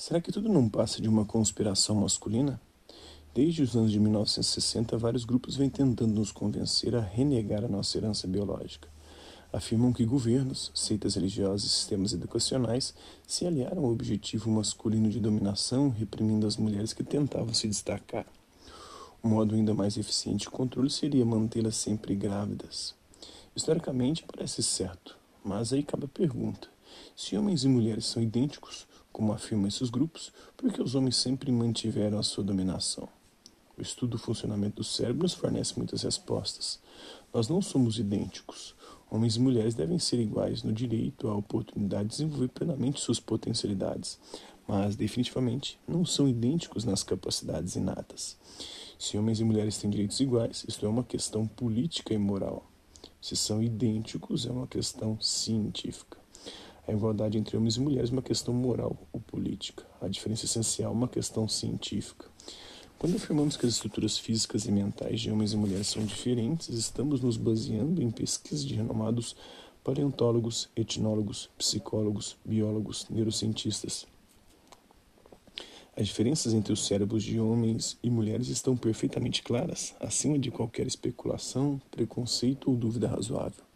Será que tudo não passa de uma conspiração masculina? Desde os anos de 1960, vários grupos vêm tentando nos convencer a renegar a nossa herança biológica. Afirmam que governos, seitas religiosas e sistemas educacionais se aliaram ao objetivo masculino de dominação, reprimindo as mulheres que tentavam se destacar. Um modo ainda mais eficiente de controle seria mantê-las sempre grávidas. Historicamente parece certo, mas aí cabe a pergunta: se homens e mulheres são idênticos, como afirmam esses grupos, por que os homens sempre mantiveram a sua dominação? O estudo do funcionamento do cérebro nos fornece muitas respostas. Nós não somos idênticos. Homens e mulheres devem ser iguais no direito à oportunidade de desenvolver plenamente suas potencialidades, mas definitivamente não são idênticos nas capacidades inatas. Se homens e mulheres têm direitos iguais, isto é uma questão política e moral. Se são idênticos, é uma questão científica. A igualdade entre homens e mulheres é uma questão moral ou política. A diferença essencial é uma questão científica. Quando afirmamos que as estruturas físicas e mentais de homens e mulheres são diferentes, estamos nos baseando em pesquisas de renomados paleontólogos, etnólogos, psicólogos, biólogos, neurocientistas. As diferenças entre os cérebros de homens e mulheres estão perfeitamente claras, acima de qualquer especulação, preconceito ou dúvida razoável.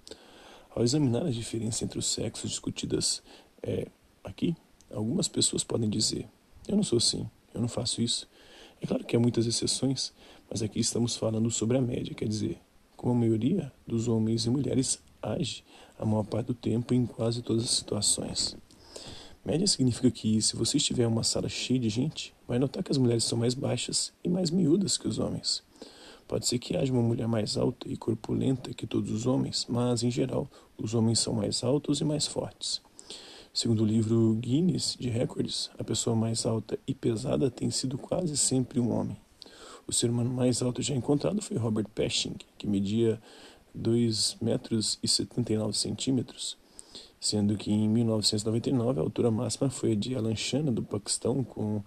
Ao examinar as diferenças entre os sexos discutidas é, aqui, algumas pessoas podem dizer: Eu não sou assim, eu não faço isso, é claro que há muitas exceções, mas aqui estamos falando sobre a média, quer dizer, como a maioria dos homens e mulheres age a maior parte do tempo em quase todas as situações. Média significa que, se você estiver em uma sala cheia de gente, vai notar que as mulheres são mais baixas e mais miúdas que os homens. Pode ser que haja uma mulher mais alta e corpulenta que todos os homens, mas, em geral, os homens são mais altos e mais fortes. Segundo o livro Guinness de Records, a pessoa mais alta e pesada tem sido quase sempre um homem. O ser humano mais alto já encontrado foi Robert Pershing, que media 2 metros e 79 centímetros, sendo que em 1999 a altura máxima foi a de Alan Shana, do Paquistão, com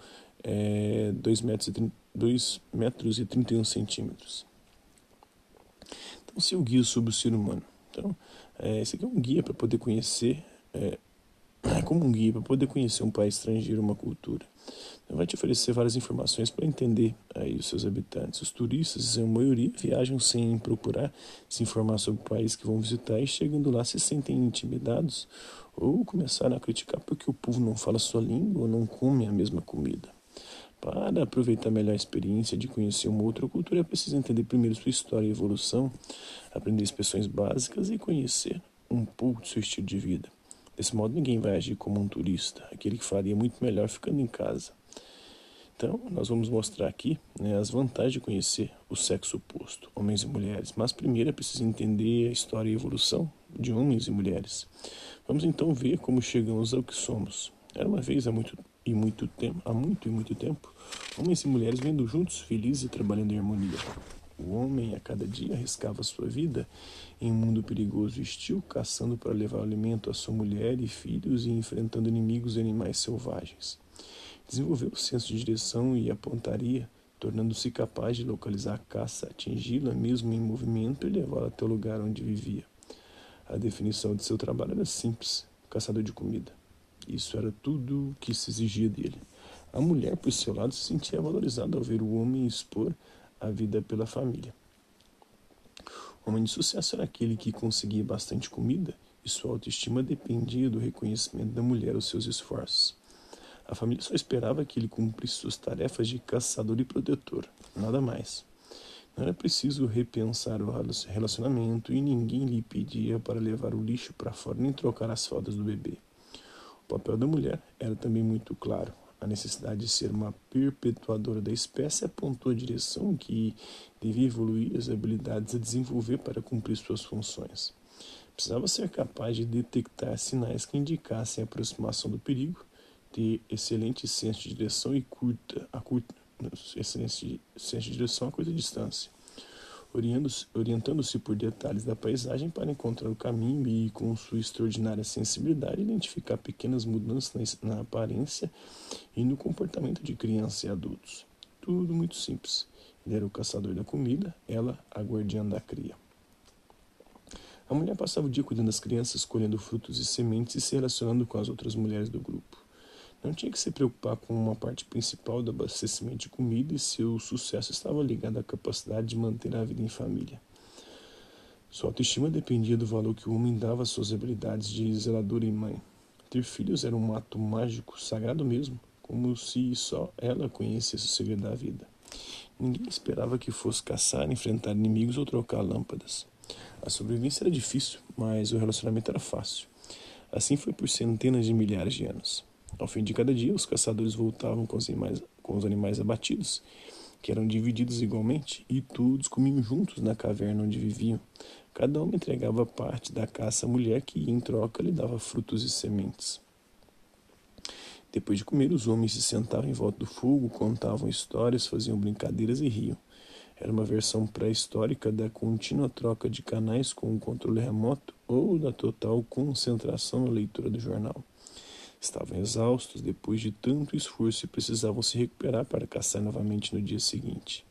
é, 2, metros e 2 metros e 31 centímetros. Então, se o guia sobre o ser humano. Então, é, esse aqui é um guia para poder conhecer é, é como um guia para poder conhecer um país estrangeiro, uma cultura. Vai te oferecer várias informações para entender aí os seus habitantes. Os turistas, em maioria, viajam sem procurar se informar sobre o país que vão visitar e chegando lá se sentem intimidados ou começaram a criticar porque o povo não fala sua língua ou não come a mesma comida. Para aproveitar melhor a experiência de conhecer uma outra cultura, é preciso entender primeiro sua história e evolução, aprender expressões básicas e conhecer um pouco do seu estilo de vida. Desse modo, ninguém vai agir como um turista, aquele que faria muito melhor ficando em casa. Então, nós vamos mostrar aqui né, as vantagens de conhecer o sexo oposto, homens e mulheres. Mas primeiro é preciso entender a história e evolução de homens e mulheres. Vamos então ver como chegamos ao que somos. Era uma vez há muito e muito tempo, há muito e muito tempo, homens e mulheres vivendo juntos, felizes e trabalhando em harmonia. O homem a cada dia arriscava sua vida em um mundo perigoso e hostil, caçando para levar alimento à sua mulher e filhos e enfrentando inimigos e animais selvagens. Desenvolveu o senso de direção e a pontaria, tornando-se capaz de localizar a caça, atingi-la mesmo em movimento e levá-la até o lugar onde vivia. A definição de seu trabalho era simples: caçador de comida. Isso era tudo o que se exigia dele. A mulher, por seu lado, se sentia valorizada ao ver o homem expor a vida pela família. O homem de sucesso era aquele que conseguia bastante comida e sua autoestima dependia do reconhecimento da mulher aos seus esforços. A família só esperava que ele cumprisse suas tarefas de caçador e protetor, nada mais. Não era preciso repensar o relacionamento e ninguém lhe pedia para levar o lixo para fora nem trocar as fraldas do bebê. O papel da mulher era também muito claro a necessidade de ser uma perpetuadora da espécie apontou a direção que devia evoluir as habilidades a desenvolver para cumprir suas funções. Precisava ser capaz de detectar sinais que indicassem a aproximação do perigo, ter excelente senso de direção e curta, a curta, excelente senso de direção a curta distância orientando-se por detalhes da paisagem para encontrar o caminho e, com sua extraordinária sensibilidade, identificar pequenas mudanças na, aparência e no comportamento de crianças e adultos. Tudo muito simples. Ele era o caçador da comida, ela a guardiã da cria. A mulher passava o dia cuidando das crianças, colhendo frutos e sementes e se relacionando com as outras mulheres do grupo. Não tinha que se preocupar com uma parte principal do abastecimento de comida e seu sucesso estava ligado à capacidade de manter a vida em família. Sua autoestima dependia do valor que o homem dava às suas habilidades de zeladora e mãe. Ter filhos era um ato mágico, sagrado mesmo, como se só ela conhecesse o segredo da vida. Ninguém esperava que fosse caçar, enfrentar inimigos ou trocar lâmpadas. A sobrevivência era difícil, mas o relacionamento era fácil. Assim foi por centenas de milhares de anos. Ao fim de cada dia, os caçadores voltavam com os animais, com os animais abatidos, que eram divididos igualmente, e todos comiam juntos na caverna onde viviam. Cada homem entregava parte da caça à mulher, que em troca lhe dava frutos e sementes. Depois de comer, os homens se sentavam em volta do fogo, contavam histórias, faziam brincadeiras e riam. Era uma versão pré-histórica da contínua troca de canais com o controle remoto ou da total concentração na leitura do jornal. Estavam exaustos depois de tanto esforço e precisavam se recuperar para caçar novamente no dia seguinte.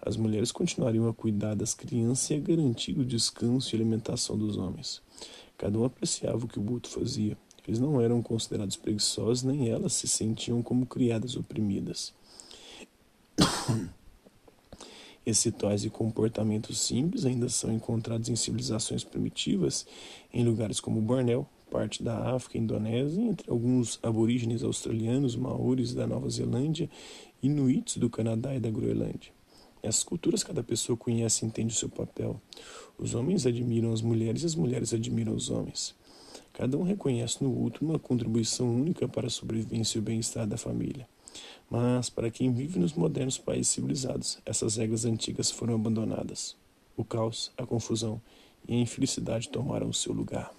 As mulheres continuariam a cuidar das crianças e a garantir o descanso e alimentação dos homens. Cada um apreciava o que o Buto fazia. Eles não eram considerados preguiçosos, nem elas se sentiam como criadas oprimidas. Esses rituais e comportamentos simples ainda são encontrados em civilizações primitivas em lugares como Bornéu, parte da África, Indonésia, entre alguns aborígenes australianos, maores da Nova Zelândia, inuits do Canadá e da Groenlândia. Nessas culturas, cada pessoa conhece e entende o seu papel. Os homens admiram as mulheres e as mulheres admiram os homens. Cada um reconhece no outro uma contribuição única para a sobrevivência e o bem-estar da família. Mas, para quem vive nos modernos países civilizados, essas regras antigas foram abandonadas. O caos, a confusão e a infelicidade tomaram o seu lugar.